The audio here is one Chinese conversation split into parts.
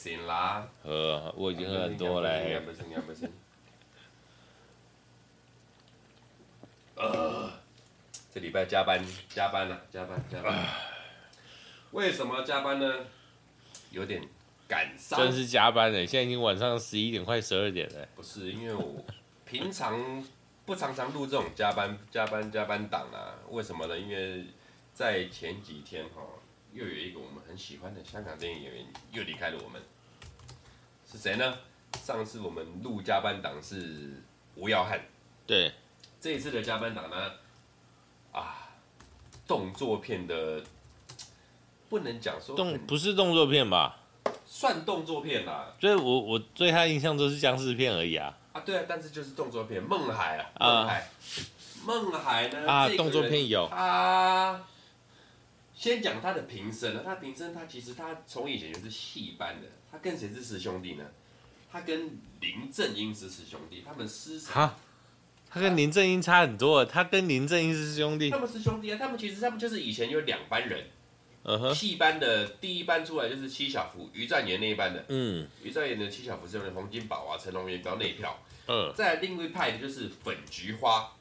行啦，喝，我已经喝很多嘞。这礼拜加班，加班了，加班，加班。为什么加班呢？有点赶上。真是加班嘞！现在已经晚上十一点，快十二点了。不是，因为我平常不常常录这种加班、加班、加班档啊。为什么呢？因为在前几天哈。又有一个我们很喜欢的香港电影演员又离开了我们，是谁呢？上次我们录加班档是吴耀汉，对，这一次的加班档呢，啊，动作片的不能讲说动不是动作片吧？算动作片啦，所以我我对他印象都是僵尸片而已啊。啊，对啊，但是就是动作片，孟海啊，孟海，孟海呢？啊，动作片有啊。先讲他的平生呢，他平生他其实他从以前就是戏班的，他跟谁是师兄弟呢？他跟林正英是师兄弟，他们师哈，他跟林正英差很多，他跟林正英是兄弟，他们是兄弟啊，他们其实他们就是以前有两班人，嗯哼，戏班的第一班出来就是七小福、于占元那一班的，嗯，于占元的七小福是用洪金宝啊、成龙、元彪那一票，嗯，再来另外一派的就是粉菊花。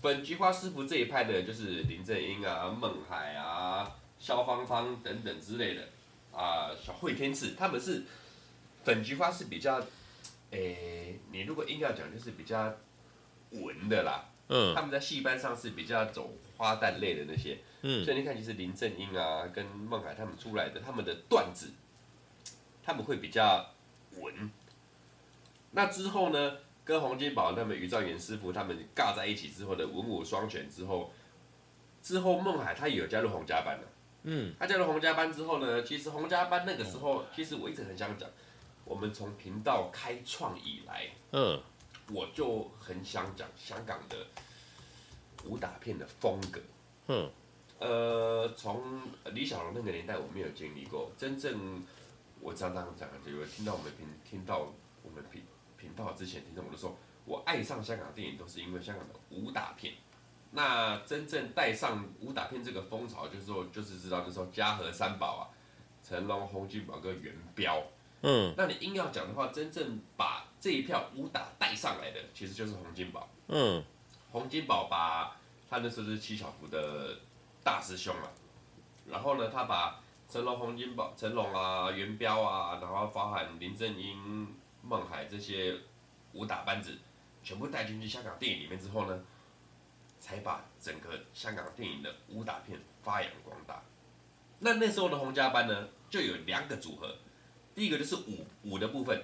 粉菊花师傅这一派的，就是林正英啊、孟海啊、萧芳芳等等之类的啊，小惠天赐他们是粉菊花是比较，诶、欸，你如果硬要讲，就是比较文的啦。嗯。他们在戏班上是比较走花旦类的那些。嗯。所以你看，其实林正英啊跟孟海他们出来的，他们的段子，他们会比较文。那之后呢？跟洪金宝他们、余兆元师傅他们尬在一起之后的文武双全之后，之后孟海他也有加入洪家班了。嗯，他加入洪家班之后呢，其实洪家班那个时候，其实我一直很想讲，我们从频道开创以来，嗯，我就很想讲香港的武打片的风格。嗯，呃，从李小龙那个年代我没有经历过，真正我常常讲的，有听到我们频听到我们频。频道之前听众我都说，我爱上香港电影都是因为香港的武打片。那真正带上武打片这个风潮，就是说，就是知道那时候嘉禾三宝啊，成龙、洪金宝跟元彪。嗯，那你硬要讲的话，真正把这一票武打带上来的，其实就是洪金宝。嗯，洪金宝把他那时候是七小福的大师兄啊，然后呢，他把成龙、洪金宝、成龙啊、元彪啊，然后包含林正英。孟海这些武打班子全部带进去香港电影里面之后呢，才把整个香港电影的武打片发扬光大。那那时候的洪家班呢，就有两个组合，第一个就是武武的部分，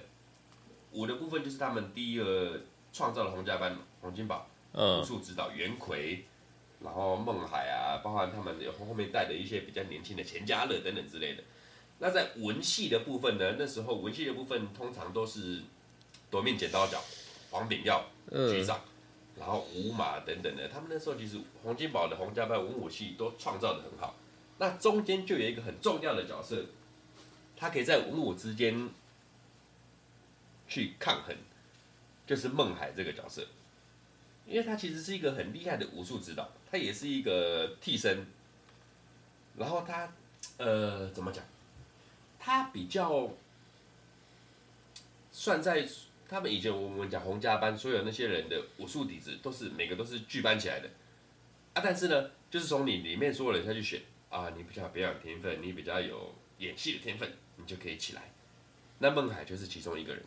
武的部分就是他们第一个创造了洪家班，洪金宝武术指导袁奎，然后孟海啊，包含他们有后面带的一些比较年轻的钱嘉乐等等之类的。那在文戏的部分呢？那时候文戏的部分通常都是夺命剪刀脚、黄炳耀局长，然后吴马等等的。他们那时候其实洪金宝的洪家班文武戏都创造的很好。那中间就有一个很重要的角色，他可以在文武之间去抗衡，就是孟海这个角色，因为他其实是一个很厉害的武术指导，他也是一个替身，然后他呃怎么讲？他比较算在他们以前我们讲洪家班，所有那些人的武术底子都是每个都是聚班起来的啊。但是呢，就是从你里面所有人下去选啊，你比较比较有天分，你比较有演戏的天分，你就可以起来。那孟海就是其中一个人，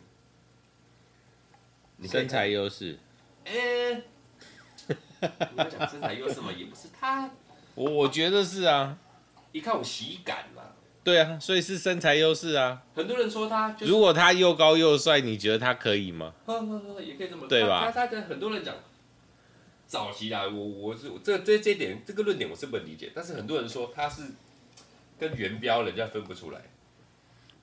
你身材优势，哎、欸，你要讲身材优势嘛，也不是他，我我觉得是啊，一看我喜感嘛。对啊，所以是身材优势啊。很多人说他，如果他又高又帅，你觉得他可以吗？呵呵呵，也可以这么说，对吧？他他跟很多人讲，早期啊，我我是这这这点这个论点我是不能理解，但是很多人说他是跟元彪，人家分不出来，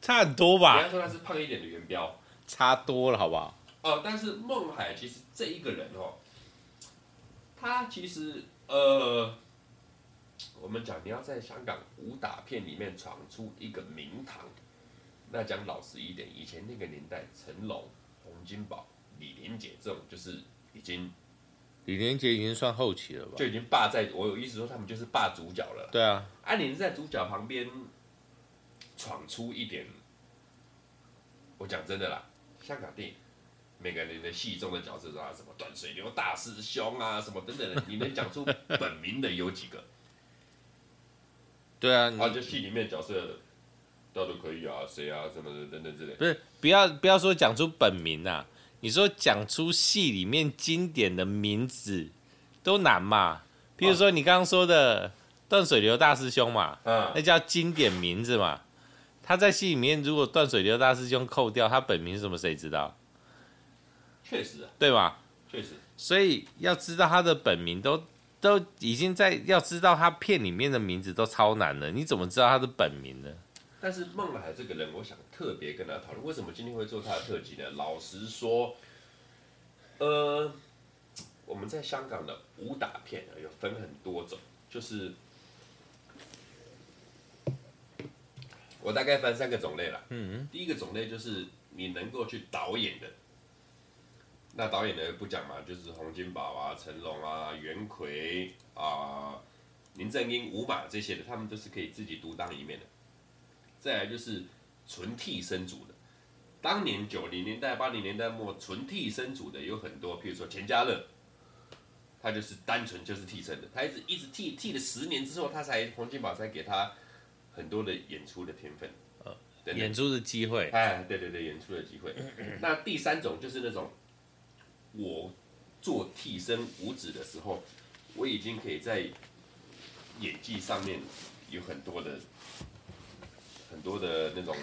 差很多吧？人家说他是胖一点的元彪，差多了，好不好？哦，但是孟海其实这一个人哦，他其实呃，我们讲你要在香港武打片里面闯出一个名堂，那讲老实一点，以前那个年代，成龙、洪金宝、李连杰这种就是已经，李连杰已经算后期了吧？就已经霸在，我有意思说他们就是霸主角了。对啊，啊，你是在主角旁边闯出一点，我讲真的啦，香港电影。每个人的戏中的角色啊，什么断水流大师兄啊，什么等等的，你能讲出本名的有几个？对啊，啊，就戏里面角色，都都可以啊，谁啊，什么的等等之类。不是，不要不要说讲出本名啊，你说讲出戏里面经典的名字都难嘛。譬如说你刚刚说的断水流大师兄嘛，嗯，那叫经典名字嘛。他在戏里面如果断水流大师兄扣掉，他本名是什么？谁知道？确实啊，对吧？确实，所以要知道他的本名都都已经在，要知道他片里面的名字都超难了，你怎么知道他的本名呢？但是孟海这个人，我想特别跟他讨论，为什么今天会做他的特辑呢？老实说，呃，我们在香港的武打片啊有分很多种，就是我大概分三个种类了。嗯，第一个种类就是你能够去导演的。那导演呢不讲嘛，就是洪金宝啊、成龙啊、袁奎啊、林正英、吴马这些的，他们都是可以自己独当一面的。再来就是纯替身组的，当年九零年代、八零年代末纯替身组的有很多，譬如说钱嘉乐，他就是单纯就是替身的，他一直一直替替了十年之后，他才洪金宝才给他很多的演出的天分，呃，演出的机会。哎，对对对，演出的机会。那第三种就是那种。我做替身五指的时候，我已经可以在演技上面有很多的很多的那种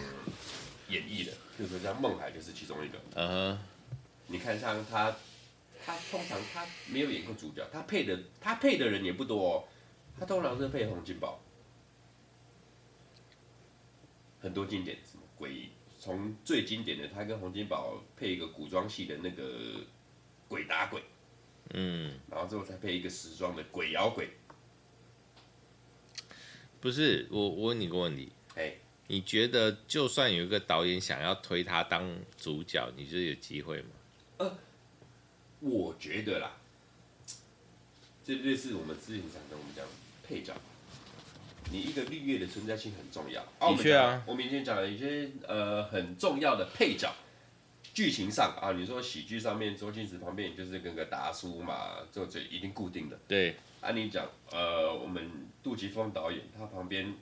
演绎的，比如说像孟海就是其中一个。嗯、哼你看像他，他通常他没有演过主角，他配的他配的人也不多哦，他通常是配洪金宝，很多经典什么鬼，从最经典的他跟洪金宝配一个古装戏的那个。鬼打鬼，嗯，然后之后才配一个时装的鬼咬鬼。不是我，我问你个问题，哎，你觉得就算有一个导演想要推他当主角，你觉得有机会吗？呃，我觉得啦，这类似我们之前讲的，我们讲配角，你一个绿叶的存在性很重要。的确啊，我们以前讲了一些呃很重要的配角。剧情上啊，你说喜剧上面，周星驰旁边就是跟个达叔嘛，这这一定固定的。对，按你讲，呃，我们杜琪峰导演他旁边，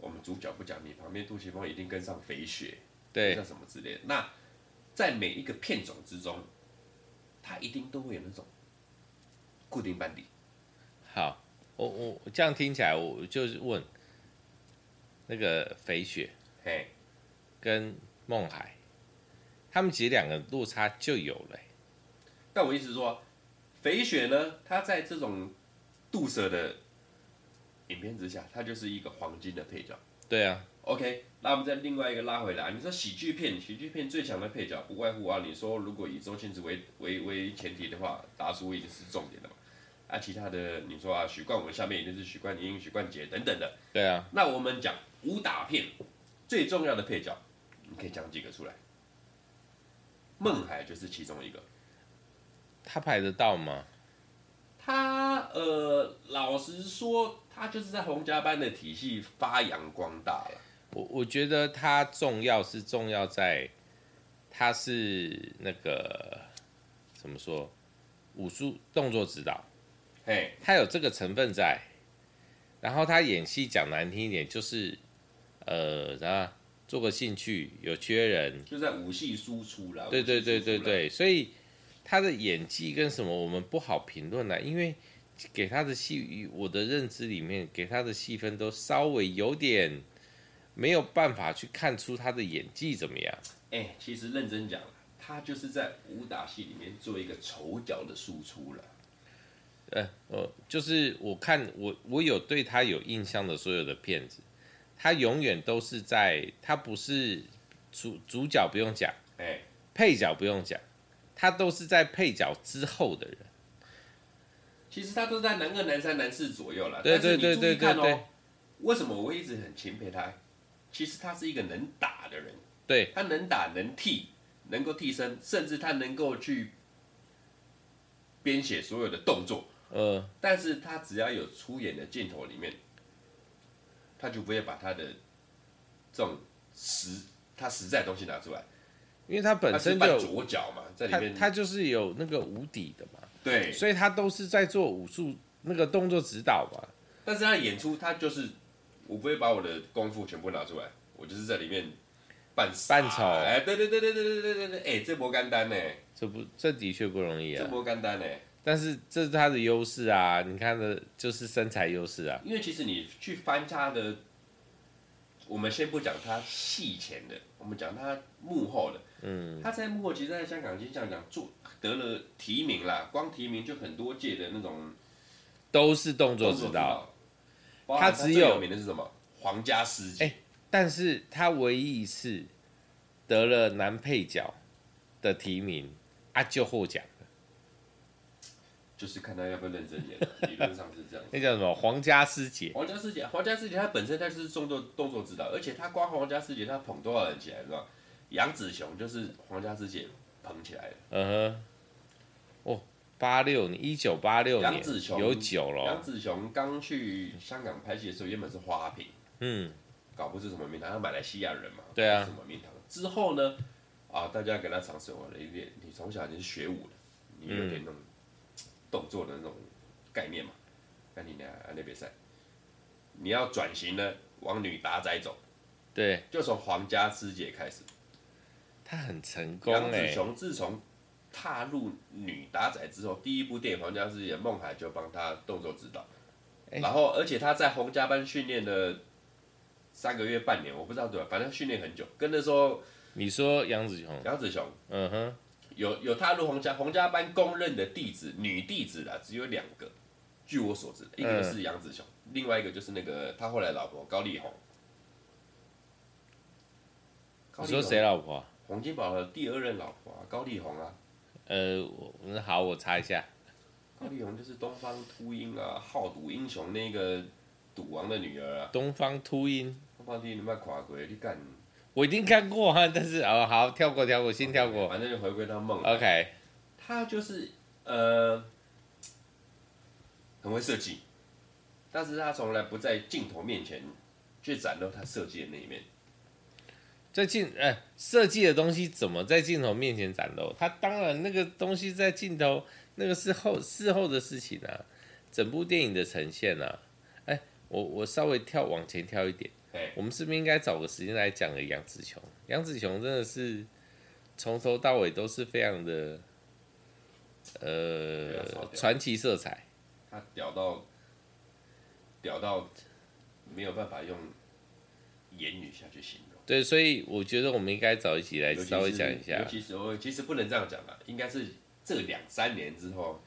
我们主角不讲，你旁边杜琪峰一定跟上肥雪，对，像什么之类的。那在每一个片种之中，他一定都会有那种固定班底。好，我我这样听起来，我就是问那个肥雪，嘿，跟孟海。他们其实两个落差就有了，欸，但我意思是说，肥雪呢，他在这种杜舍的影片之下，他就是一个黄金的配角。对啊，OK，那我们再另外一个拉回来，你说喜剧片，喜剧片最强的配角不外乎啊，你说如果以周星驰为为为前提的话，达叔已经是重点了嘛，啊，其他的你说啊，许冠文下面一定是许冠英、许冠杰等等的。对啊，那我们讲武打片最重要的配角，你可以讲几个出来？孟海就是其中一个，他排得到吗？他呃，老实说，他就是在洪家班的体系发扬光大了。我我觉得他重要是重要在，他是那个怎么说，武术动作指导，嘿，他有这个成分在。然后他演戏讲难听一点，就是呃，然后。做个兴趣，有缺人，就在武戏输出了。对对对对对，所以他的演技跟什么我们不好评论了，因为给他的戏，我的认知里面给他的戏份都稍微有点没有办法去看出他的演技怎么样。哎，其实认真讲，他就是在武打戏里面做一个丑角的输出了。呃，我，就是我看我我有对他有印象的所有的片子。他永远都是在，他不是主主角不用讲，哎，配角不用讲，他都是在配角之后的人。其实他都在男二、男三、男四左右了。对对对对对对。为什么我一直很钦佩他？其实他是一个能打的人。对。他能打能替，能够替身，甚至他能够去编写所有的动作。嗯。但是他只要有出演的镜头里面，他就不会把他的这种实他实在的东西拿出来。因为他本身就左脚嘛，在里面他，他就是有那个无底的嘛，对，所以他都是在做武术那个动作指导嘛。但是他演出，他就是我不会把我的功夫全部拿出来，我就是在里面扮扮丑，哎，对对对对对对对对对，哎，这不简单呢，这不这的确不容易啊，这不简单呢。但是这是他的优势啊，你看的就是身材优势啊。因为其实你去翻他的，我们先不讲他戏前的，我们讲他幕后的。嗯，他在幕后，其实在香港金像奖做得了提名啦，光提名就很多届的那种，都是动作指导。他只有有名的是什么？皇家师姐。哎，但是他唯一一次得了男配角的提名啊，就获奖了。就是看他要不要认真演，理论上是这样。那叫什么？皇家师姐。皇家师姐，皇家师姐，她本身她就是动作动作指导，而且她光皇家师姐，她捧多少人起来，是吧？杨紫琼就是皇家师姐捧起来的。嗯哼，哦，八六年，一九八六年，杨紫琼有酒了。杨紫琼刚去香港拍戏的时候，原本是花瓶，嗯，搞不出什么名堂。他马来西亚人嘛，对啊，什么名堂？之后呢，啊，大家给他尝试我了一点，你从小已经是学武的，你有点那种动作的那种概念嘛？那、嗯、你呢？那比赛，你要转型呢，往女打仔走，对，就从皇家师姐开始。他很成功。杨紫琼自从踏入女打仔之后，第一部电影《皇家师姐》，孟海就帮他动作指导。欸、然后，而且他在洪家班训练了三个月、半年，我不知道对吧？反正训练很久。跟着说，你说杨子雄？杨子雄，嗯哼，有有踏入皇家皇家班公认的弟子，女弟子啦，只有两个。据我所知，一个是杨紫琼，嗯、另外一个就是那个他后来老婆高丽红。你说谁老婆？洪金宝的第二任老婆啊，高丽红啊。呃，我好，我查一下。高丽红就是东方秃鹰啊，好赌英雄那个赌王的女儿啊。东方秃鹰。东方秃鹰你没看过？你干？我一定看过哈，但是哦，好，跳过，跳过，先跳过。反正就回归到梦。OK。他就是呃，很会设计，但是他从来不在镜头面前去展露他设计的那一面。在镜哎，设计的东西怎么在镜头面前展露？他当然那个东西在镜头，那个是后事后的事情啊。整部电影的呈现啊，哎，我我稍微跳往前跳一点，嘿我们是不是应该找个时间来讲个杨紫琼？杨紫琼真的是从头到尾都是非常的呃传奇色彩，他屌到屌到没有办法用言语下去形容。对，所以我觉得我们应该找一起来稍微讲一下。其实我其实不能这样讲了，应该是这两三年之后，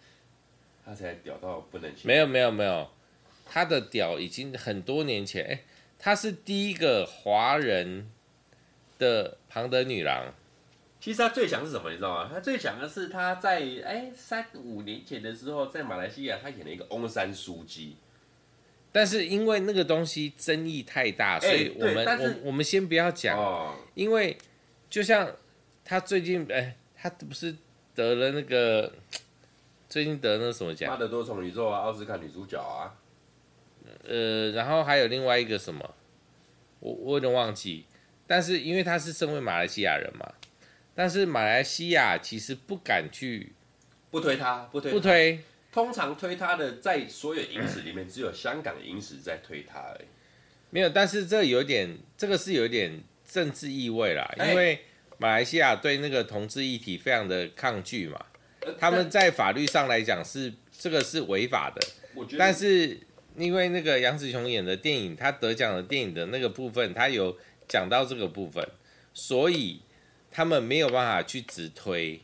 他才屌到不能。没有没有没有，他的屌已经很多年前，哎，他是第一个华人的庞德女郎。其实她最强是什么？你知道吗？她最强的是她在哎三五年前的时候，在马来西亚她演了一个翁山书记。但是因为那个东西争议太大，所以我们我我们先不要讲，哦、因为就像她最近哎，他不是得了那个最近得了那个什么奖？妈的多重宇宙啊，奥斯卡女主角啊。呃，然后还有另外一个什么，我我有点忘记。但是因为他是身为马来西亚人嘛，但是马来西亚其实不敢去不推他，不推不推。通常推他的，在所有影史里面，只有香港影史在推他而已。没有，但是这有点，这个是有点政治意味啦，因为马来西亚对那个同志议题非常的抗拒嘛，他们在法律上来讲是这个是违法的。但是因为那个杨紫琼演的电影，他得奖的电影的那个部分，他有讲到这个部分，所以他们没有办法去直推。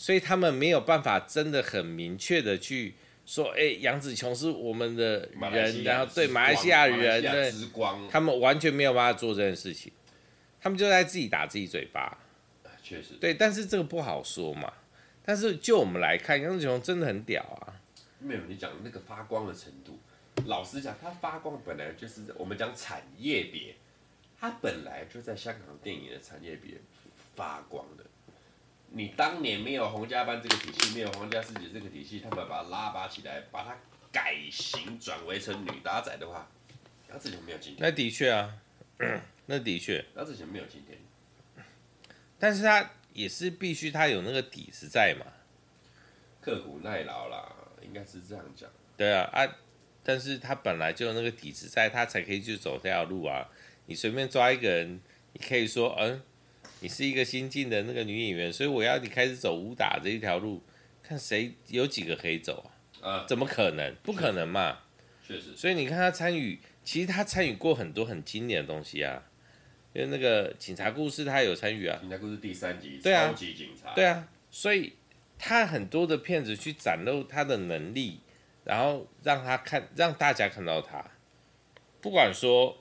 所以他们没有办法真的很明确的去说，哎，杨紫琼是我们的人，然后对马来西亚人的，他们完全没有办法做这件事情，他们就在自己打自己嘴巴。确实，对，但是这个不好说嘛。但是就我们来看，杨紫琼真的很屌啊，没有你讲的那个发光的程度。老实讲，它发光本来就是我们讲产业别，它本来就在香港电影的产业别发光的。你当年没有洪家班这个体系，没有皇家四姐这个体系，他们把它拉拔起来，把它改型转为成女打仔的话，杨紫琼没有今天。那的确啊，那的确，杨紫琼没有今天。但是他也是必须他有那个底子在嘛，刻苦耐劳啦，应该是这样讲。对啊啊，但是他本来就有那个底子在，他才可以去走这条路啊。你随便抓一个人，你可以说，嗯。你是一个新进的那个女演员，所以我要你开始走武打这一条路，看谁有几个可以走啊？呃，怎么可能？不可能嘛！确实。所以你看他参与，其实他参与过很多很经典的东西啊，因为那个警察故事他有参与啊。警察故事第三集，对啊，超级警察。对啊，所以他很多的片子去展露他的能力，然后让他看，让大家看到他，不管说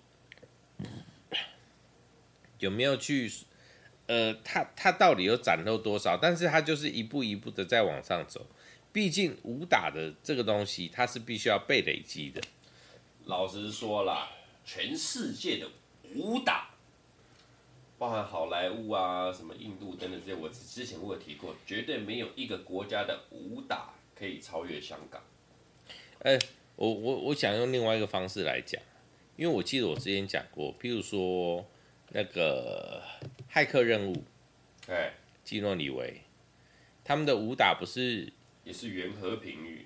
有没有去。呃，他他到底有展露多少？但是他就是一步一步的在往上走。毕竟武打的这个东西，它是必须要被累积的。老实说啦，全世界的武打，包含好莱坞啊、什么印度等等这些，我之前我有提过，绝对没有一个国家的武打可以超越香港。呃，我我我想用另外一个方式来讲，因为我记得我之前讲过，譬如说。那个骇客任务，哎，基诺里维，他们的武打不是也是原和平语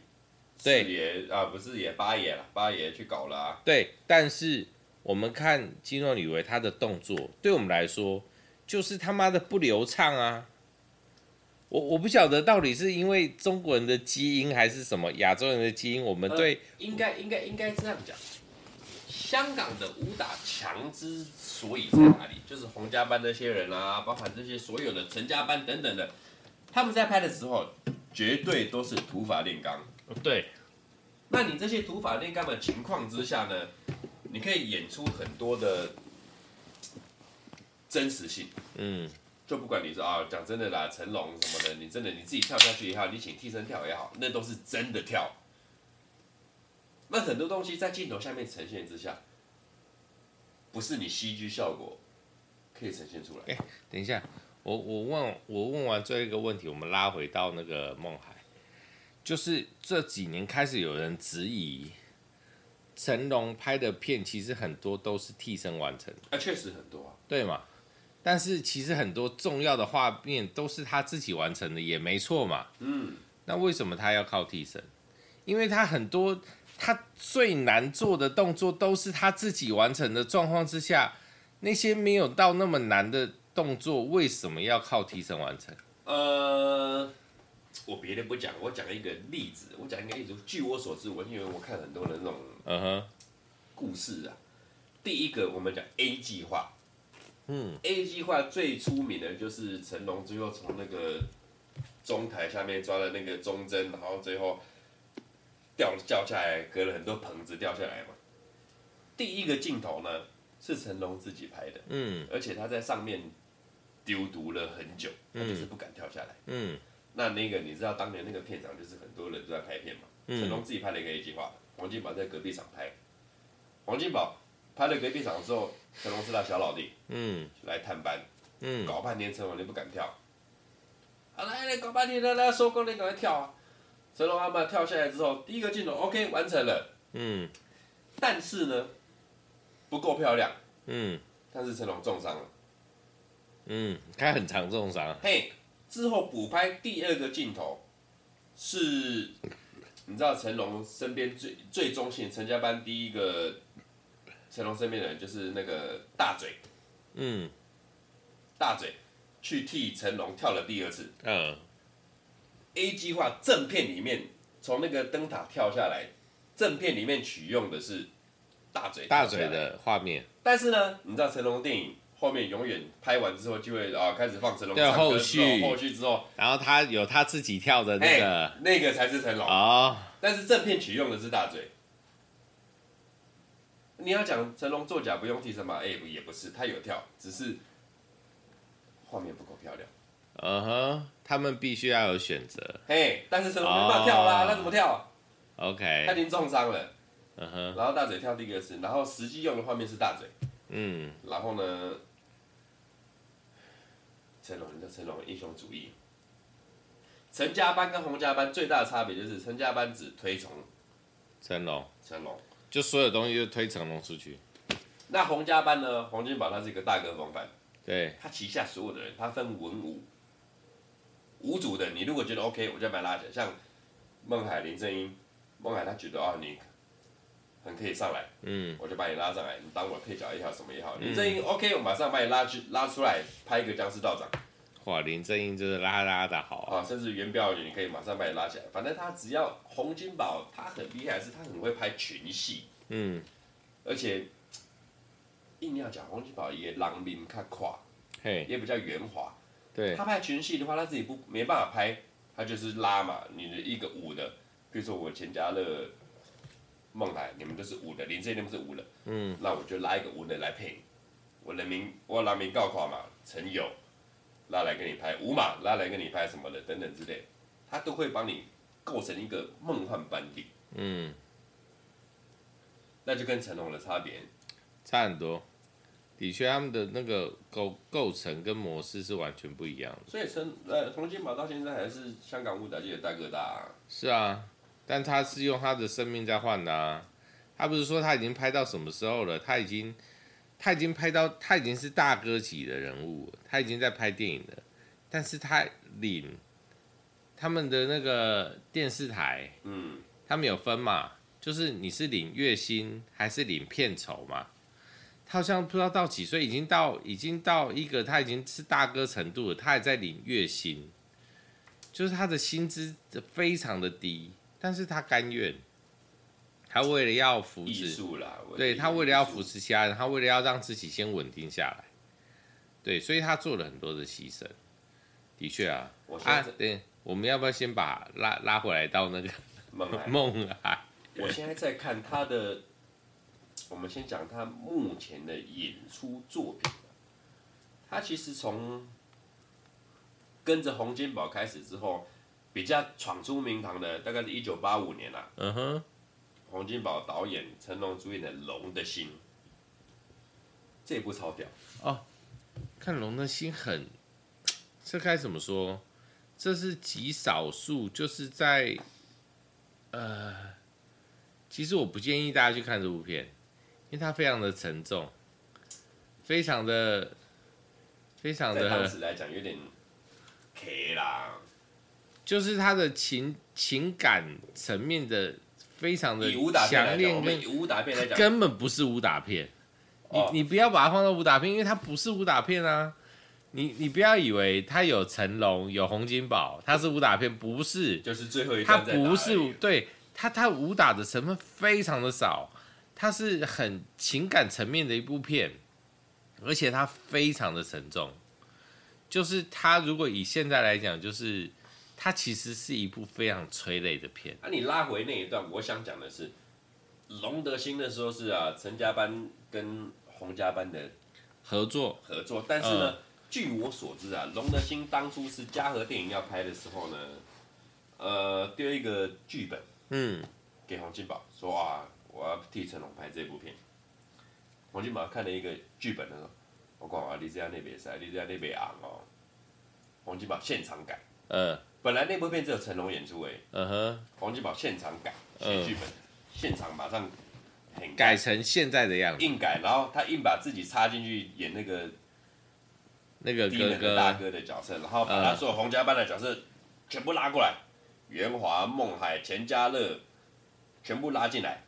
对也啊，不是也八爷了，八爷去搞了啊。对，但是我们看基诺里维他的动作，对我们来说就是他妈的不流畅啊！我我不晓得到底是因为中国人的基因还是什么亚洲人的基因，我们对、呃、应该应该应该这样讲。香港的武打强之所以在哪里，就是洪家班那些人啊，包含这些所有的陈家班等等的，他们在拍的时候，绝对都是土法炼钢。对，那你这些土法炼钢的情况之下呢，你可以演出很多的真实性。嗯，就不管你说啊，讲真的啦，成龙什么的，你真的你自己跳下去也好，你请替身跳也好，那都是真的跳。那很多东西在镜头下面呈现之下，不是你 CG 效果可以呈现出来。哎、欸，等一下，我我问我问完最后一个问题，我们拉回到那个梦海，就是这几年开始有人质疑成龙拍的片，其实很多都是替身完成的。啊，确实很多啊，对嘛？但是其实很多重要的画面都是他自己完成的，也没错嘛。嗯，那为什么他要靠替身？因为他很多。他最难做的动作都是他自己完成的状况之下，那些没有到那么难的动作，为什么要靠替身完成？呃，我别的不讲，我讲一个例子，我讲一个例子。据我所知，我因为我看很多的那种嗯哼故事啊。第一个，我们讲 A 计划，嗯，A 计划最出名的就是成龙最后从那个中台下面抓了那个钟针，然后最后。掉掉下来，隔了很多棚子掉下来嘛。第一个镜头呢是成龙自己拍的，嗯，而且他在上面丢毒了很久，他就是不敢跳下来，嗯。那那个你知道当年那个片场就是很多人都在拍片嘛，嗯、成龙自己拍了一个 A 计划，王金宝在隔壁场拍，王金宝拍了隔壁场之后，成龙是他小老弟，嗯，来探班，嗯，搞半天成龙你不敢跳，好来来搞半天来来收工你赶快跳啊！成龙阿妈跳下来之后，第一个镜头 OK 完成了，嗯，但是呢，不够漂亮，嗯，但是成龙重伤了，嗯，他很常重伤。嘿，之后补拍第二个镜头，是，你知道成龙身边最最忠心陈家班第一个成龙身边的人就是那个大嘴，嗯，大嘴去替成龙跳了第二次，嗯。A 计划正片里面从那个灯塔跳下来，正片里面取用的是大嘴大嘴的画面。但是呢，你知道成龙电影后面永远拍完之后就会啊开始放成龙对后续后续之后，然后他有他自己跳的那个，那个才是成龙哦。但是正片取用的是大嘴。你要讲成龙作假不用替身吧？哎，也不是，他有跳，只是画面不够漂亮。嗯哼，他们必须要有选择。嘿，但是成龙没办法跳啦，那、oh. 怎么跳？OK，他已经重伤了。嗯哼。然后大嘴跳第一个是，然后实际用的画面是大嘴。嗯。然后呢，成龙，你叫成龙英雄主义。陈家班跟洪家班最大的差别就是陈家班只推崇成龙，成龙就所有东西就推成龙出去。那洪家班呢？洪金宝他是一个大哥风范，对，他旗下所有的人，他分文武，武组的，你如果觉得 OK，我就把他拉起来。像孟海、林正英，孟海他觉得啊，你很可以上来，嗯，我就把你拉上来，你当我配角也好，什么也好。林正英 OK，我马上把你拉去拉出来，拍一个僵尸道长。哇，林正英就是拉拉的好啊，甚至元彪，你可以马上把你拉起来。反正他只要洪金宝，他很厉害，是他很会拍群戏，嗯，而且硬要讲洪金宝也郎面较垮，嘿，也比较圆滑。对，他拍群戏的话，他自己不没办法拍，他就是拉嘛，你的一个武的，比如说我钱嘉乐、孟海，你们都是武的，林正英不是武的，嗯，那我就拉一个五的来配，我人民我郎面够宽嘛，陈友。拉来跟你拍五马，拉来跟你拍什么的等等之类，他都会帮你构成一个梦幻班底。嗯，那就跟成龙的差别差很多，的确他们的那个构构成跟模式是完全不一样的。所以成呃洪金宝到现在还是香港武打界的大哥大啊。是啊，但他是用他的生命在换的啊。他不是说他已经拍到什么时候了，他已经。他已经拍到，他已经是大哥级的人物，他已经在拍电影了。但是他领他们的那个电视台，嗯，他们有分嘛，就是你是领月薪还是领片酬嘛？他好像不知道到几岁，已经到已经到一个他已经是大哥程度了，他还在领月薪，就是他的薪资非常的低，但是他甘愿。他为了要扶持，对他为了要扶持其他人，他为了要让自己先稳定下来，对，所以他做了很多的牺牲。的确啊，啊，对，我们要不要先把拉拉回来到那个孟海？孟海，我现在在看他的，我们先讲他目前的演出作品。他其实从跟着洪金宝开始之后，比较闯出名堂的，大概是一九八五年啦。嗯哼。洪金宝导演、成龙主演的《龙的心》，这部超屌哦！看《龙的心》很，这该怎么说？这是极少数，就是在呃，其实我不建议大家去看这部片，因为它非常的沉重，非常的非常的，当时来讲有点 K 啦，就是他的情情感层面的。非常的强烈，跟武打片来讲，根本不是武打片。你你不要把它放到武打片，因为它不是武打片啊。你你不要以为它有成龙有洪金宝，它是武打片，不是。就是最后一它不是，对它它武打的成分非常的少，它是很情感层面的一部片，而且它非常的沉重。就是它如果以现在来讲，就是。它其实是一部非常催泪的片。啊，你拉回那一段，我想讲的是，龙德兴的时候是啊，陈家班跟洪家班的合作合作。但是呢，嗯、据我所知啊，龙德兴当初是嘉禾电影要拍的时候呢，呃，丢一个剧本，嗯，给洪金宝说啊，我要替成龙拍这部片。洪金宝看了一个剧本的时候，我讲啊，你这样那边塞，你这样那边昂哦。洪金宝现场改，嗯。本来那部片只有成龙演出欸，嗯哼，洪金宝现场改写剧本，嗯、现场马上改，改成现在的样子，硬改，然后他硬把自己插进去演那个那个哥哥。大哥的角色，然后把他所有洪家班的角色全部拉过来，元华、孟海、钱嘉乐全部拉进来，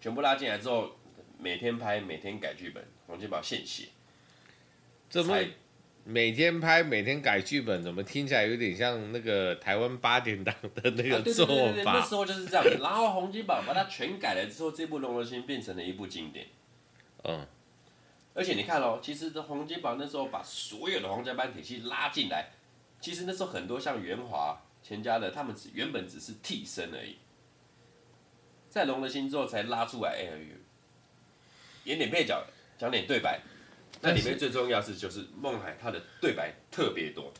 全部拉进来之后，每天拍，每天改剧本，洪金宝现写，怎么？每天拍，每天改剧本，怎么听起来有点像那个台湾八点档的那个做法？啊、对对对对，那时候就是这样。然后洪金宝把它全改了之后，这部《龙的心》变成了一部经典。嗯。而且你看哦，其实这洪金宝那时候把所有的皇家班体系拉进来，其实那时候很多像元华、钱嘉乐，他们只原本只是替身而已，在《龙的心》之后才拉出来，哎呦，演点配角，讲点对白。那里面最重要是就是孟海他的对白特别多，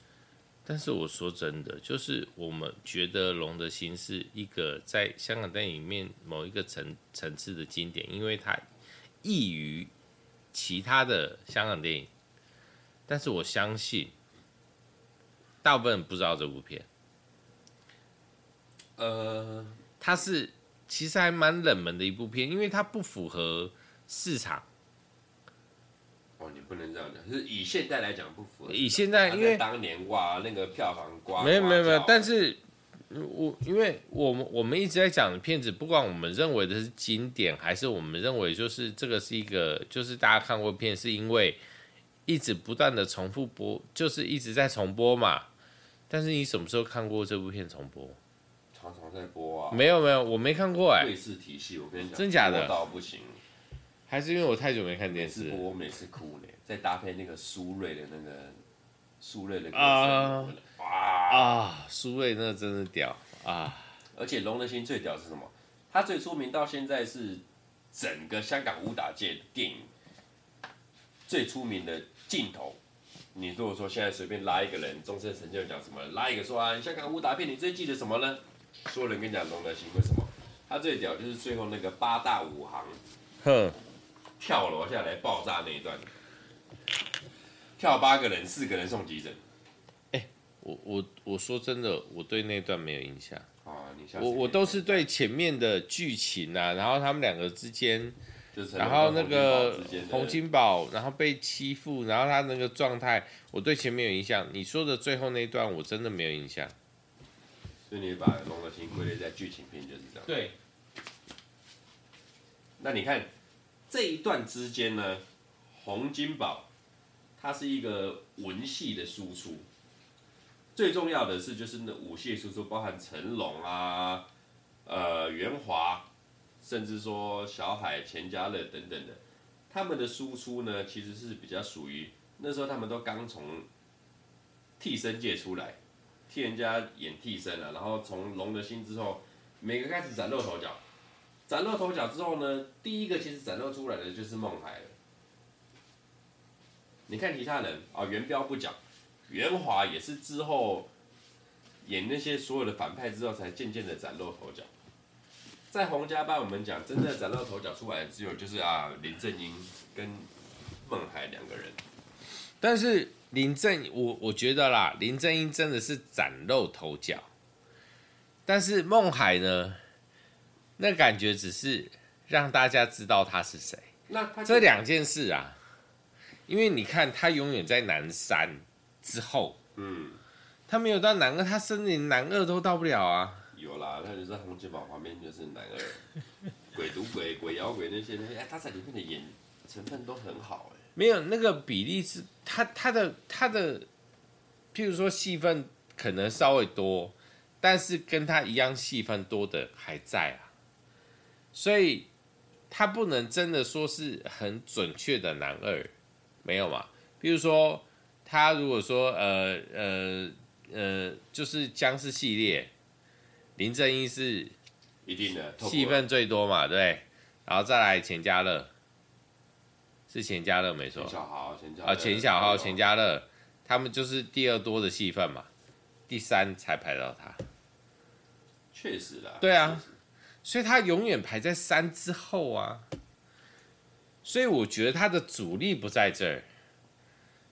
但是我说真的，就是我们觉得《龙的心》是一个在香港电影里面某一个层层次的经典，因为它异于其他的香港电影。但是我相信，大部分人不知道这部片。呃，它是其实还蛮冷门的一部片，因为它不符合市场。哦，你不能这样讲，就是以现在来讲不符合。以现在，因为当年哇，那个票房刮，没有没有没有，但是我因为我们我们一直在讲的片子，不管我们认为的是经典，还是我们认为就是这个是一个，就是大家看过片，是因为一直不断的重复播，就是一直在重播嘛。但是你什么时候看过这部片重播？常常在播啊。没有没有，我没看过哎。卫视体系，我跟你讲，真假的？到不行。还是因为我太久没看电视，我每次哭呢。再搭配那个苏芮的那个苏芮的歌声，啊啊，苏芮那真的屌啊！而且《龙的心》最屌是什么？他最出名到现在是整个香港武打界的电影最出名的镜头。你如果说现在随便拉一个人，终身成就讲什么？拉一个说啊，香港武打片你最记得什么呢？所有人跟你讲《龙的心》，为什么？他最屌就是最后那个八大武行，哼。跳楼下来爆炸那一段，跳八个人，四个人送急诊。哎、欸，我我我说真的，我对那段没有印象。啊，你我我都是对前面的剧情啊，然后他们两个之间，然后那个洪金宝，然后被欺负，然后他那个状态，我对前面有印象。你说的最后那一段，我真的没有印象。所以你把龙的心归类在剧情片就是这样。对。那你看。这一段之间呢，洪金宝他是一个文戏的输出，最重要的是就是那武戏输出，包含成龙啊、呃元华，甚至说小海、钱嘉乐等等的，他们的输出呢，其实是比较属于那时候他们都刚从替身界出来，替人家演替身了，然后从龙的心之后，每个开始崭露头角。崭露头角之后呢，第一个其实崭露出来的就是孟海了。你看其他人啊，元彪不讲，元华也是之后演那些所有的反派之后，才渐渐的崭露头角。在洪家班，我们讲真的崭露头角出来的只有就是啊林正英跟孟海两个人。但是林正，我我觉得啦，林正英真的是崭露头角，但是孟海呢？那感觉只是让大家知道他是谁。那这两件事啊，因为你看他永远在南山之后，嗯，他没有到南二，他甚至南二都到不了啊。有啦，他就在洪金宝旁边，就是南二，鬼赌鬼、鬼妖鬼那些那些，哎，他在里面的演成分都很好哎。没有那个比例是，他他的他的，譬如说戏份可能稍微多，但是跟他一样戏份多的还在啊。所以，他不能真的说是很准确的男二，没有嘛？比如说，他如果说呃呃呃，就是僵尸系列，林正英是一定的戏份最多嘛，对。然后再来钱嘉乐，是钱嘉乐没错。钱小豪，钱嘉乐啊，钱小豪，钱嘉乐，他们就是第二多的戏份嘛，第三才排到他。确实啦。对啊。所以他永远排在三之后啊，所以我觉得他的主力不在这儿，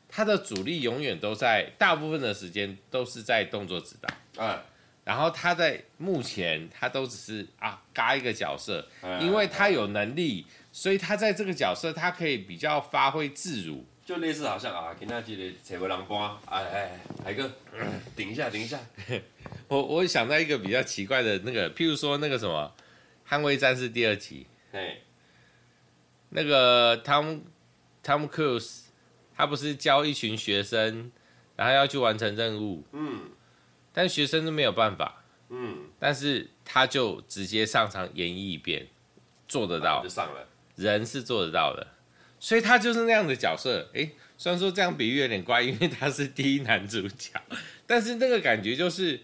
他的主力永远都在，大部分的时间都是在动作指导。啊，然后他在目前他都只是啊嘎一个角色，因为他有能力，所以他在这个角色他可以比较发挥自如。就类似好像啊，给他记得扯个狼瓜，哎哎，海哥，顶一下，顶一下。我我想到一个比较奇怪的那个，譬如说那个什么《捍卫战士》第二集，嘿，那个汤姆汤姆克鲁斯，他不是教一群学生，然后要去完成任务，嗯，但学生都没有办法，嗯，但是他就直接上场演绎一遍，做得到，就上了，人是做得到的。所以他就是那样的角色，诶，虽然说这样比喻有点怪，因为他是第一男主角，但是那个感觉就是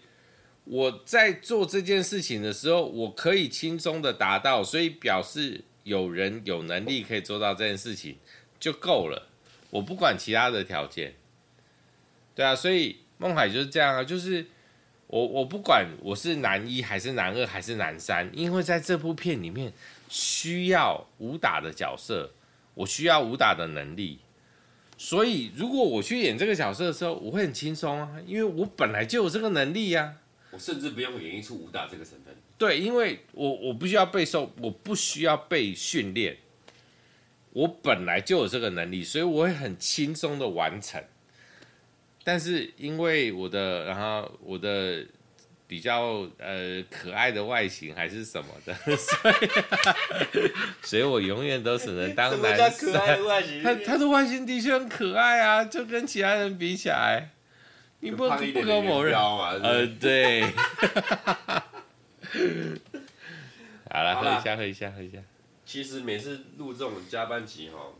我在做这件事情的时候，我可以轻松的达到，所以表示有人有能力可以做到这件事情就够了，我不管其他的条件，对啊，所以孟海就是这样啊，就是我我不管我是男一还是男二还是男三，因为在这部片里面需要武打的角色，我需要武打的能力，所以如果我去演这个角色的时候，我会很轻松啊，因为我本来就有这个能力呀、我甚至不用演绎出武打这个成分。对，因为我我不需要被受，我不需要被训练，我本来就有这个能力，所以我会很轻松的完成。但是因为我的，然后我的比较呃可爱的外形还是什么的，所以所以我永远都只能当男生。他他的外形的确很可爱啊，就跟其他人比起来。你不不可否认呃，对。好了，喝一下，喝一下，喝一下。其实每次录这种加班集哈，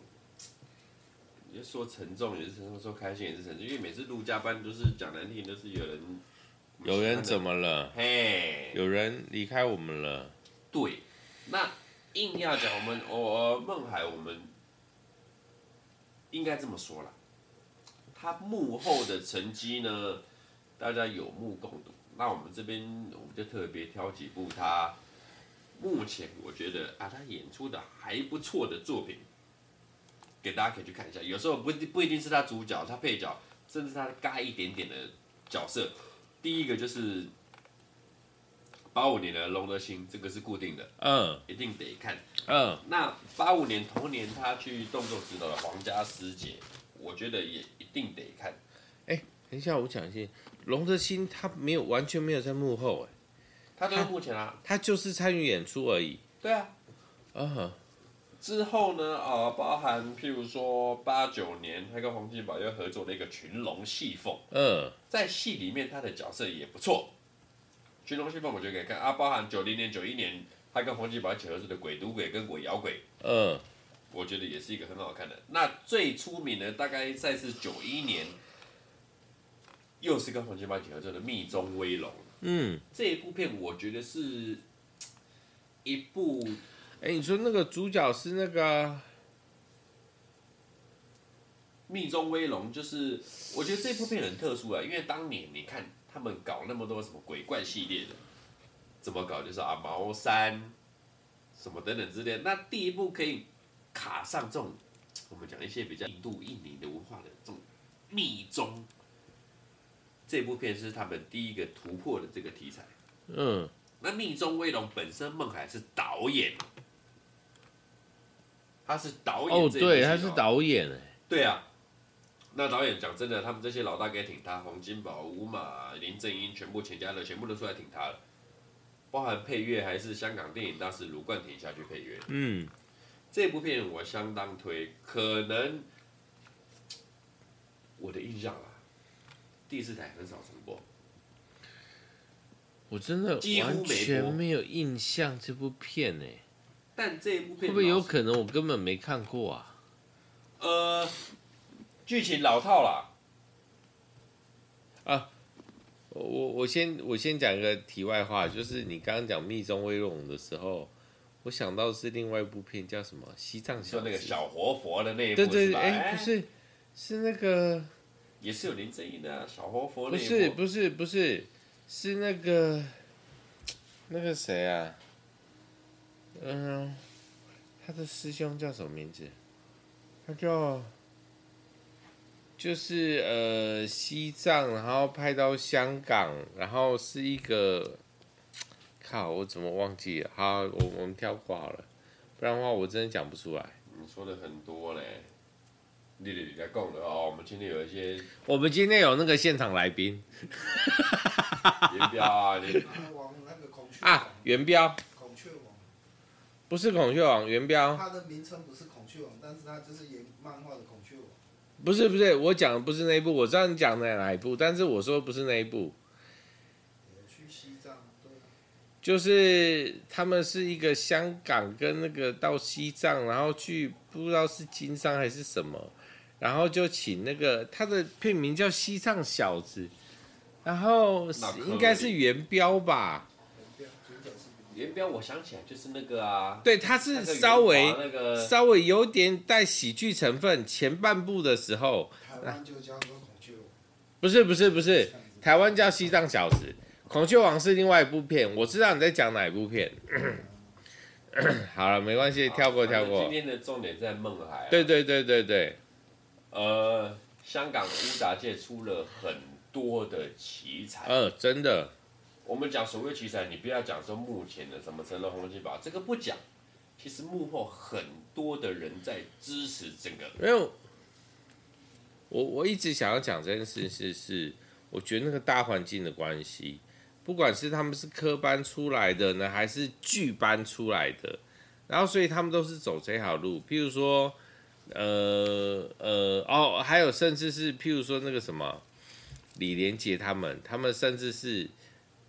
你说沉重也是沉重，说开心也是沉重，因为每次录加班都是讲难听，都是有人有人怎么了？嘿，有人离开我们了。对，那硬要讲我们，我孟海，我们应该这么说啦。他幕后的成绩呢，大家有目共睹。那我们这边我们就特别挑几部他目前我觉得啊，他演出的还不错的作品，给大家可以去看一下。有时候不不一定是他主角，他配角，甚至他加一点点的角色。第一个就是八五年的《龙德心》，这个是固定的，嗯，一定得看，嗯。那八五年同年他去动作指导的《皇家师姐》。我觉得也一定得看。哎、欸，等一下，我讲一下，龙德心他没有完全没有在幕后，哎，他都在幕前啊，他就是参与演出而已。对啊，嗯哼。之后呢，啊、呃，包含譬如说八九年，他跟洪金宝又合作了一个《群龙戏凤》。嗯，在戏里面他的角色也不错，《群龙戏凤》我觉得可以看啊。包含九零年、九一年，他跟洪金宝一起合作的《鬼赌鬼》跟《鬼咬鬼》。嗯。我觉得也是一个很好看的。那最出名的大概在是九一年，又是跟黄金宝合作的《密宗威龙》。嗯，这一部片我觉得是 一部。哎，你说那个主角是那个《密宗威龙》，就是我觉得这部片很特殊啊，因为当年你看他们搞那么多什么鬼怪系列的，怎么搞就是啊茅山什么等等之类。那第一部可以。卡上这种，我们讲一些比较印度、印尼的文化的这种密宗，这部片是他们第一个突破的这个题材。嗯，那密宗威龙本身孟海是导演，他是导演。哦，对，他是导演哎。对啊，那导演讲真的，他们这些老大哥挺他，洪金宝、吴马、林正英，全部全家的全部都出来挺他了，包含配乐还是香港电影大师卢冠廷下去配乐。嗯。这部片我相当推，可能我的印象啊，第四台很少重播，我真的完全没有印象这部片呢。但这部片会不会有可能我根本没看过啊？呃，剧情老套了。啊，我我先我先讲一个题外话，就是你刚刚讲《密宗威龙》的时候。我想到是另外一部片，叫什么《西藏小》？就那个小活佛的那一部，对对对，哎，不是，是那个，也是有林正英的、啊、小活佛那一部。不是不是不是，是那个那个谁啊？嗯，他的师兄叫什么名字？他叫，就是呃西藏，然后拍到香港，然后是一个。靠！我怎么忘记了？好，我我们跳过好了，不然的话我真的讲不出来。你说的很多嘞，丽丽你在讲的哦。我们今天有一些，我们今天有那个现场来宾，元彪啊，你啊，元彪，孔雀王，不是孔雀王，元彪，他的名称不是孔雀王，但是他就是演漫画的孔雀王。不是不是，我讲的不是那一部，我知道你讲的哪一部，但是我说的不是那一部。就是他们是一个香港跟那个到西藏，然后去不知道是经商还是什么，然后就请那个他的片名叫《西藏小子》，然后应该是元彪吧？元彪，我想起来就是那个啊，对，他是稍微稍微有点带喜剧成分，前半部的时候。台湾就叫做孔雀王。不是不是不是，台湾叫西藏小子，孔雀王是另外一部片，我知道你在讲哪一部片。好了，没关系，跳过跳过。今天的重点在孟海、啊。对对对对对。呃，香港武打界出了很多的奇才。嗯、呃，真的。我们讲所谓奇才，你不要讲说目前的什么成龙、洪金宝，这个不讲。其实幕后很多的人在支持这个。没有。我我一直想要讲这件事，是是，我觉得那个大环境的关系。不管是他们是科班出来的呢，还是剧班出来的，然后所以他们都是走这条路。譬如说，呃呃哦，还有甚至是譬如说那个什么李连杰他们，他们甚至是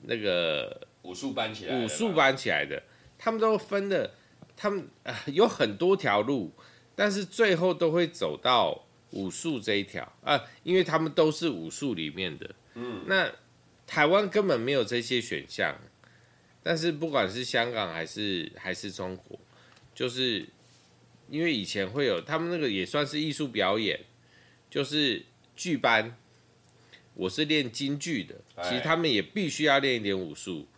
那个武术班起来，武术班起来的，他们都分的，他们有很多条路，但是最后都会走到武术这一条啊，因为他们都是武术里面的，嗯，那。台湾根本没有这些选项，但是不管是香港还是还是中国，就是因为以前会有他们那个也算是艺术表演，就是剧班，我是练京剧的，其实他们也必须要练一点武术，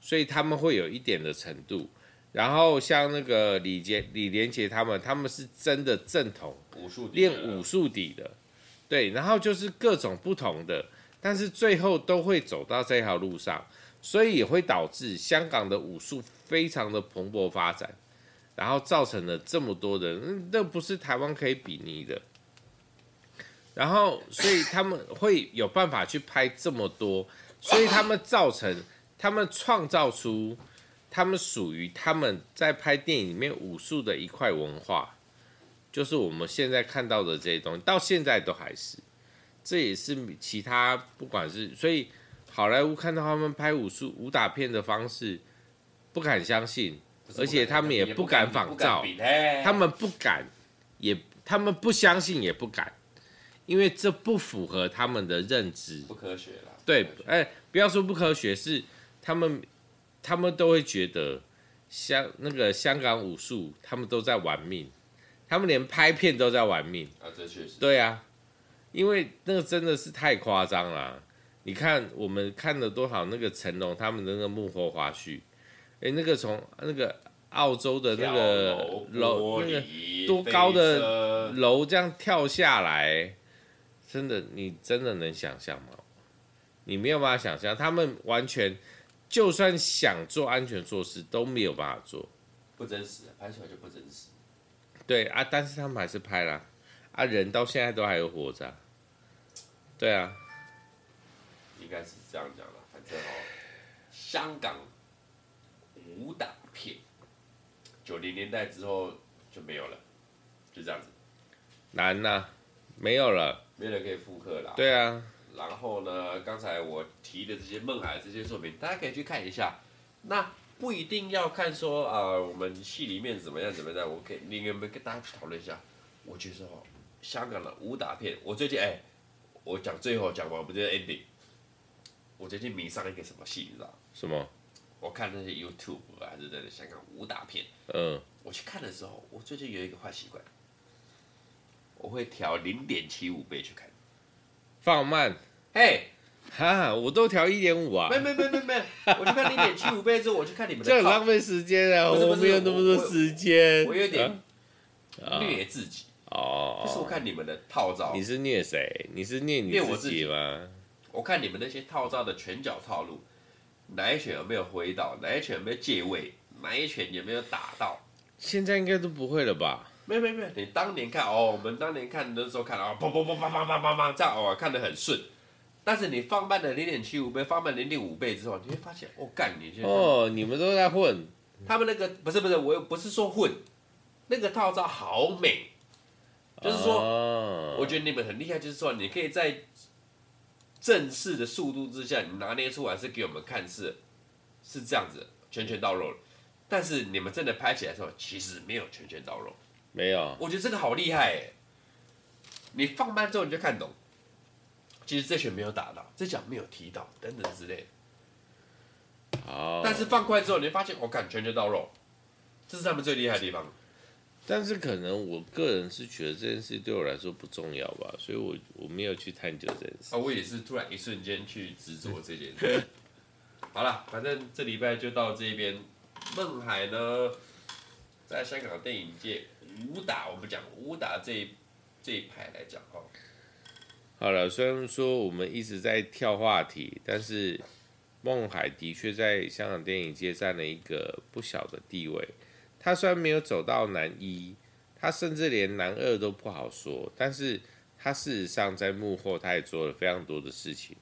所以他们会有一点的程度。然后像那个李杰、李连杰他们，他们是真的正统武术练武术底的，对，然后就是各种不同的。但是最后都会走到这条路上，所以也会导致香港的武术非常的蓬勃发展，然后造成了这么多人，那不是台湾可以比拟的。然后，所以他们会有办法去拍这么多，所以他们造成，他们创造出，他们属于他们在拍电影里面武术的一块文化，就是我们现在看到的这些东西，到现在都还是。这也是其他不管是，所以好莱坞看到他们拍武术武打片的方式，不敢相信，而且他们也不敢仿造，他们不敢，也他们不相信也不敢，因为这不符合他们的认知，不科学了。对，哎，不要说不科学，是他们他们都会觉得香那个香港武术，他们都在玩命，他们连拍片都在玩命。啊，这确实，对啊。因为那个真的是太夸张了，你看我们看了多少那个成龙他们的那个幕后花絮，哎，那个从那个澳洲的那个楼，那个多高的楼这样跳下来，真的你真的能想象吗？你没有办法想象，他们完全就算想做安全措施都没有办法做，不真实，拍出来就不真实。对啊，但是他们还是拍了，啊，人到现在都还有活着。对啊，应该是这样讲的。反正哦，香港武打片，九零年代之后就没有了，就这样子。难呐、啊，没有了，没人可以复刻了。对啊。然后呢，刚才我提的这些孟海这些作品，大家可以去看一下。那不一定要看说啊、呃，我们戏里面怎么样怎么样，我可以另外跟大家去讨论一下。我觉得哦，香港的武打片，我最近哎。我讲最后讲完，不就是 ending？我最近迷上一个什么戏，你知道？什么？我看那些 YouTube 还是在香港武打片。嗯。我去看的时候，我最近有一个坏习惯，我会调零点七五倍去看。放慢。嘿。哈，我都调一点五啊。没没没没没，我去看零点七五倍之后，我去看你们的。这很浪费时间啊！我没有那么多时间。我有点虐自己。哦，就是我看你们的套招，你是虐谁？你是虐你自己吗？我看你们那些套招的拳脚套路，哪一拳有没有挥到？哪一拳有没有借位？哪一拳有没有打到？现在应该都不会了吧？没有没有没有，你当年看哦，我们当年看的时候看啊，砰砰砰砰砰砰砰砰这样哦，看得很顺。但是你放慢了零点七五倍，放慢零点五倍之后，你会发现，哦干，你现在哦，你们都在混。他们那个不是不是，我又不是说混，那个套招好美。就是说，我觉得你们很厉害，就是说，你可以在正式的速度之下，你拿捏出来是给我们看是是这样子，拳拳到肉。但是你们真的拍起来的时候，其实没有拳拳到肉，没有。我觉得这个好厉害哎！你放慢之后你就看懂，其实这拳没有打到，这脚没有踢到，等等之类的。但是放快之后，你会发现，我感拳拳到肉，这是他们最厉害的地方。但是可能我个人是觉得这件事对我来说不重要吧，所以我我没有去探究这件事。啊，我也是突然一瞬间去执着这件事。好了，反正这礼拜就到这边。孟海呢，在香港电影界武打，我们讲武打这一这一排来讲哈。好了，虽然说我们一直在跳话题，但是孟海的确在香港电影界占了一个不小的地位。他虽然没有走到男一，他甚至连男二都不好说，但是他事实上在幕后他也做了非常多的事情，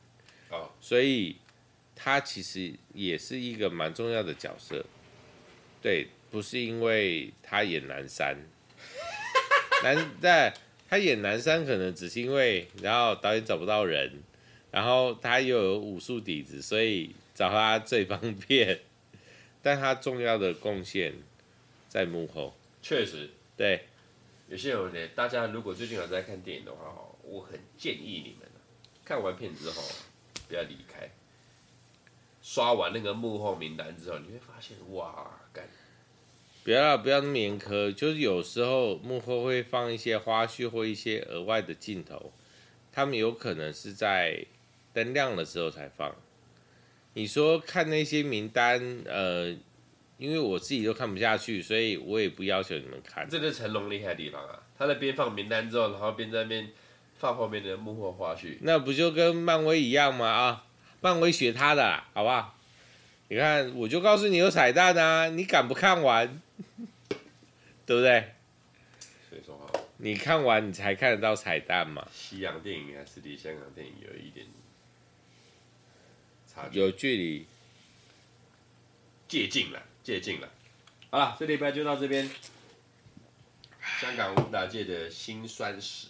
哦，所以他其实也是一个蛮重要的角色。对，不是因为他演男三，男在他演男三可能只是因为，然后导演找不到人，然后他又有武术底子，所以找他最方便，但他重要的贡献。在幕后，确实，对，有些人呢，大家如果最近有在看电影的话，我很建议你们看完片之后不要离开，刷完那个幕后名单之后，你会发现，哇，干，不要不要那么严苛，就是有时候幕后会放一些花絮或一些额外的镜头，他们有可能是在灯亮的时候才放。你说看那些名单，呃。因为我自己都看不下去，所以我也不要求你们看。这就是成龙厉害的地方啊！他在边放名单之后，然后边在那边放后面的幕后花絮。那不就跟漫威一样吗？啊，漫威学他的，好不好？你看，我就告诉你有彩蛋啊，你敢不看完？对不对？所以说哈，你看完你才看得到彩蛋嘛。西洋电影还是离香港电影有一点差距，有距离，接近了。接近了，好了，这礼拜就到这边。香港武打界的辛酸史，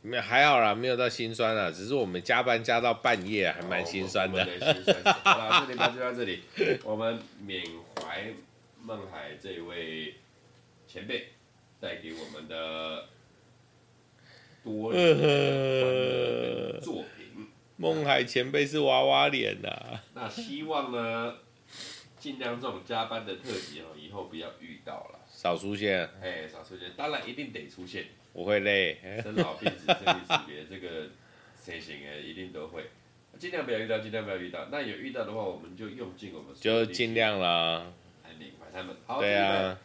没还好啦，没有到辛酸了，只是我们加班加到半夜，还蛮辛酸的。哦、好了，这礼拜就到这里，我们缅怀孟海这一位前辈带给我们的多年的作品。孟海前辈是娃娃脸呐、啊，那希望呢，尽量这种加班的特辑哦，以后不要遇到了，少出现，哎，少出现，当然一定得出现，我会累，生老病死、生离死别，这个谁行哎，一定都会，尽量不要遇到，尽量不要遇到，那有遇到的话，我们就用尽我们就尽量啦，来缅怀他们。好，对啊，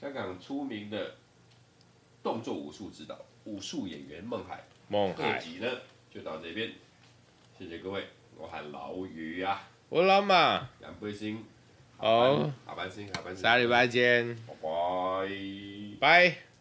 香港出名的动作武术指导、武术演员孟海，孟海。特辑呢就到这边。谢谢各位，我喊老余啊，我老马，两杯先，好，下班先，下班先，下礼拜见，拜拜，拜。